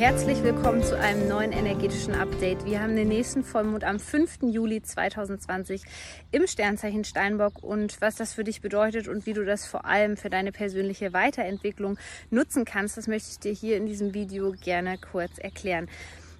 Herzlich willkommen zu einem neuen energetischen Update. Wir haben den nächsten Vollmond am 5. Juli 2020 im Sternzeichen Steinbock und was das für dich bedeutet und wie du das vor allem für deine persönliche Weiterentwicklung nutzen kannst, das möchte ich dir hier in diesem Video gerne kurz erklären.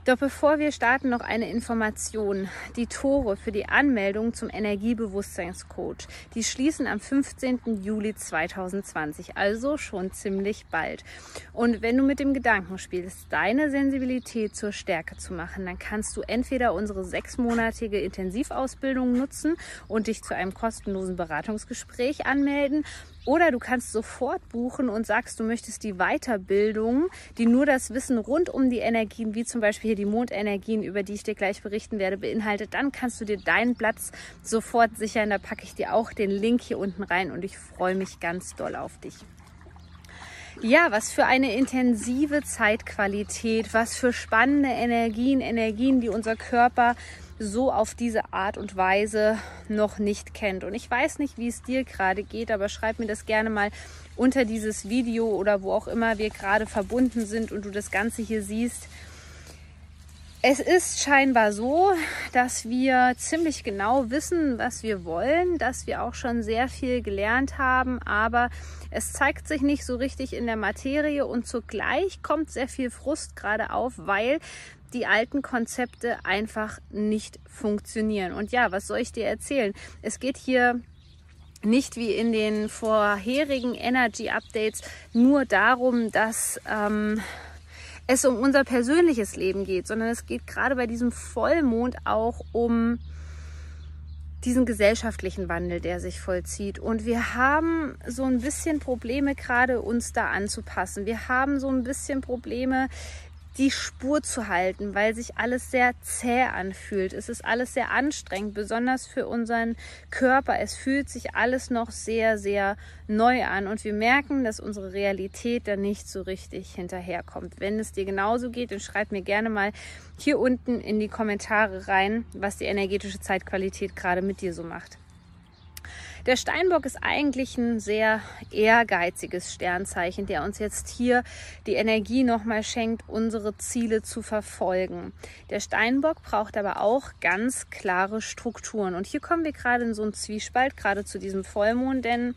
Doch bevor wir starten, noch eine Information. Die Tore für die Anmeldung zum Energiebewusstseinscoach, die schließen am 15. Juli 2020, also schon ziemlich bald. Und wenn du mit dem Gedanken spielst, deine Sensibilität zur Stärke zu machen, dann kannst du entweder unsere sechsmonatige Intensivausbildung nutzen und dich zu einem kostenlosen Beratungsgespräch anmelden oder du kannst sofort buchen und sagst, du möchtest die Weiterbildung, die nur das Wissen rund um die Energien, wie zum Beispiel hier die Mondenergien, über die ich dir gleich berichten werde, beinhaltet. Dann kannst du dir deinen Platz sofort sichern. Da packe ich dir auch den Link hier unten rein und ich freue mich ganz doll auf dich. Ja, was für eine intensive Zeitqualität, was für spannende Energien, Energien, die unser Körper so auf diese Art und Weise noch nicht kennt. Und ich weiß nicht, wie es dir gerade geht, aber schreib mir das gerne mal unter dieses Video oder wo auch immer wir gerade verbunden sind und du das Ganze hier siehst. Es ist scheinbar so, dass wir ziemlich genau wissen, was wir wollen, dass wir auch schon sehr viel gelernt haben, aber es zeigt sich nicht so richtig in der Materie und zugleich kommt sehr viel Frust gerade auf, weil die alten Konzepte einfach nicht funktionieren. Und ja, was soll ich dir erzählen? Es geht hier nicht wie in den vorherigen Energy Updates nur darum, dass ähm, es um unser persönliches Leben geht, sondern es geht gerade bei diesem Vollmond auch um diesen gesellschaftlichen Wandel, der sich vollzieht. Und wir haben so ein bisschen Probleme, gerade uns da anzupassen. Wir haben so ein bisschen Probleme, die Spur zu halten, weil sich alles sehr zäh anfühlt. Es ist alles sehr anstrengend, besonders für unseren Körper. Es fühlt sich alles noch sehr, sehr neu an und wir merken, dass unsere Realität da nicht so richtig hinterherkommt. Wenn es dir genauso geht, dann schreib mir gerne mal hier unten in die Kommentare rein, was die energetische Zeitqualität gerade mit dir so macht. Der Steinbock ist eigentlich ein sehr ehrgeiziges Sternzeichen, der uns jetzt hier die Energie nochmal schenkt, unsere Ziele zu verfolgen. Der Steinbock braucht aber auch ganz klare Strukturen. Und hier kommen wir gerade in so einen Zwiespalt, gerade zu diesem Vollmond, denn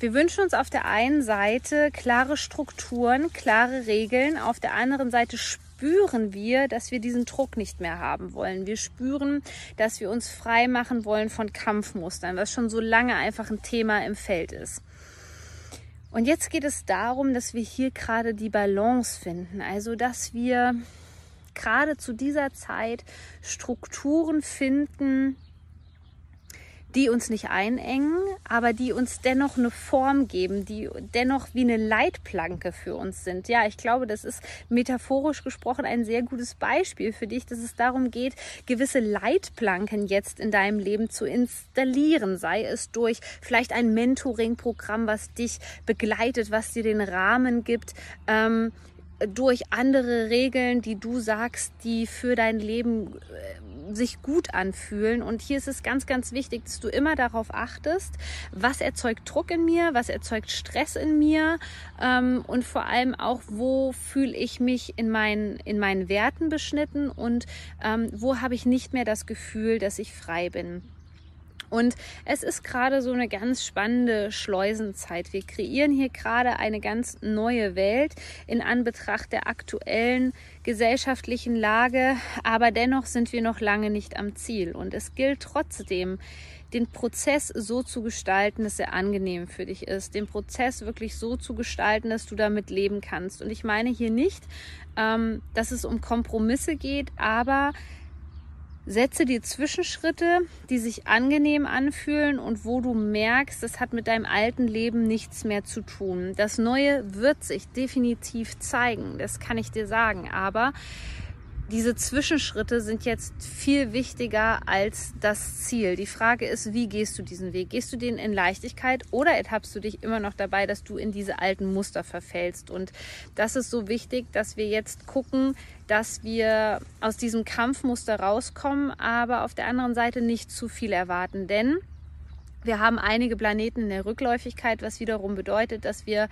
wir wünschen uns auf der einen Seite klare Strukturen, klare Regeln, auf der anderen Seite spüren wir, dass wir diesen Druck nicht mehr haben wollen. Wir spüren, dass wir uns frei machen wollen von Kampfmustern, was schon so lange einfach ein Thema im Feld ist. Und jetzt geht es darum, dass wir hier gerade die Balance finden. Also, dass wir gerade zu dieser Zeit Strukturen finden, die uns nicht einengen, aber die uns dennoch eine Form geben, die dennoch wie eine Leitplanke für uns sind. Ja, ich glaube, das ist metaphorisch gesprochen ein sehr gutes Beispiel für dich, dass es darum geht, gewisse Leitplanken jetzt in deinem Leben zu installieren, sei es durch vielleicht ein Mentoring-Programm, was dich begleitet, was dir den Rahmen gibt. Ähm, durch andere Regeln, die du sagst, die für dein Leben äh, sich gut anfühlen. Und hier ist es ganz, ganz wichtig, dass du immer darauf achtest, was erzeugt Druck in mir, was erzeugt Stress in mir ähm, und vor allem auch, wo fühle ich mich in meinen, in meinen Werten beschnitten und ähm, wo habe ich nicht mehr das Gefühl, dass ich frei bin. Und es ist gerade so eine ganz spannende Schleusenzeit. Wir kreieren hier gerade eine ganz neue Welt in Anbetracht der aktuellen gesellschaftlichen Lage. Aber dennoch sind wir noch lange nicht am Ziel. Und es gilt trotzdem, den Prozess so zu gestalten, dass er angenehm für dich ist, den Prozess wirklich so zu gestalten, dass du damit leben kannst. Und ich meine hier nicht, ähm, dass es um Kompromisse geht, aber Setze dir Zwischenschritte, die sich angenehm anfühlen und wo du merkst, das hat mit deinem alten Leben nichts mehr zu tun. Das Neue wird sich definitiv zeigen, das kann ich dir sagen. Aber diese Zwischenschritte sind jetzt viel wichtiger als das Ziel. Die Frage ist, wie gehst du diesen Weg? Gehst du den in Leichtigkeit oder ertappst du dich immer noch dabei, dass du in diese alten Muster verfällst? Und das ist so wichtig, dass wir jetzt gucken, dass wir aus diesem Kampfmuster rauskommen, aber auf der anderen Seite nicht zu viel erwarten. Denn wir haben einige Planeten in der Rückläufigkeit, was wiederum bedeutet, dass wir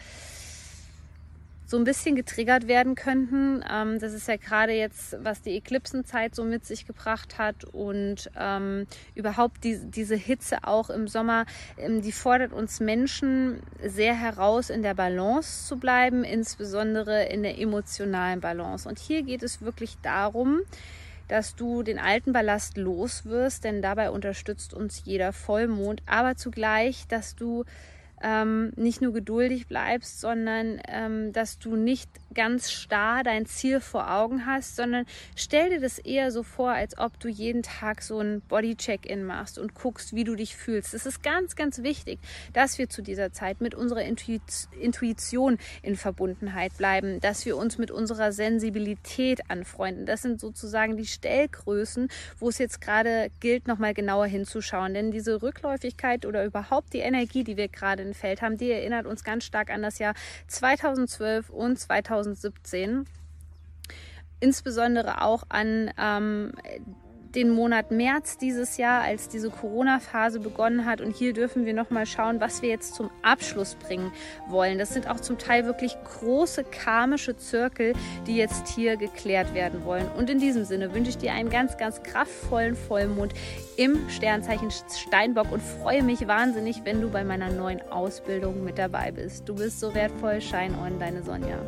so ein bisschen getriggert werden könnten. Ähm, das ist ja gerade jetzt, was die Eklipsenzeit so mit sich gebracht hat und ähm, überhaupt die, diese Hitze auch im Sommer, ähm, die fordert uns Menschen sehr heraus, in der Balance zu bleiben, insbesondere in der emotionalen Balance. Und hier geht es wirklich darum, dass du den alten Ballast los wirst, denn dabei unterstützt uns jeder Vollmond, aber zugleich, dass du ähm, nicht nur geduldig bleibst, sondern ähm, dass du nicht ganz starr dein Ziel vor Augen hast, sondern stell dir das eher so vor, als ob du jeden Tag so ein Body-Check-In machst und guckst, wie du dich fühlst. Es ist ganz, ganz wichtig, dass wir zu dieser Zeit mit unserer Intuition in Verbundenheit bleiben, dass wir uns mit unserer Sensibilität anfreunden. Das sind sozusagen die Stellgrößen, wo es jetzt gerade gilt, nochmal genauer hinzuschauen. Denn diese Rückläufigkeit oder überhaupt die Energie, die wir gerade in Feld haben, die erinnert uns ganz stark an das Jahr 2012 und 2017. Insbesondere auch an ähm, den Monat März dieses Jahr, als diese Corona-Phase begonnen hat. Und hier dürfen wir nochmal schauen, was wir jetzt zum Abschluss bringen wollen. Das sind auch zum Teil wirklich große karmische Zirkel, die jetzt hier geklärt werden wollen. Und in diesem Sinne wünsche ich dir einen ganz, ganz kraftvollen Vollmond im Sternzeichen Steinbock und freue mich wahnsinnig, wenn du bei meiner neuen Ausbildung mit dabei bist. Du bist so wertvoll. Shine on, deine Sonja.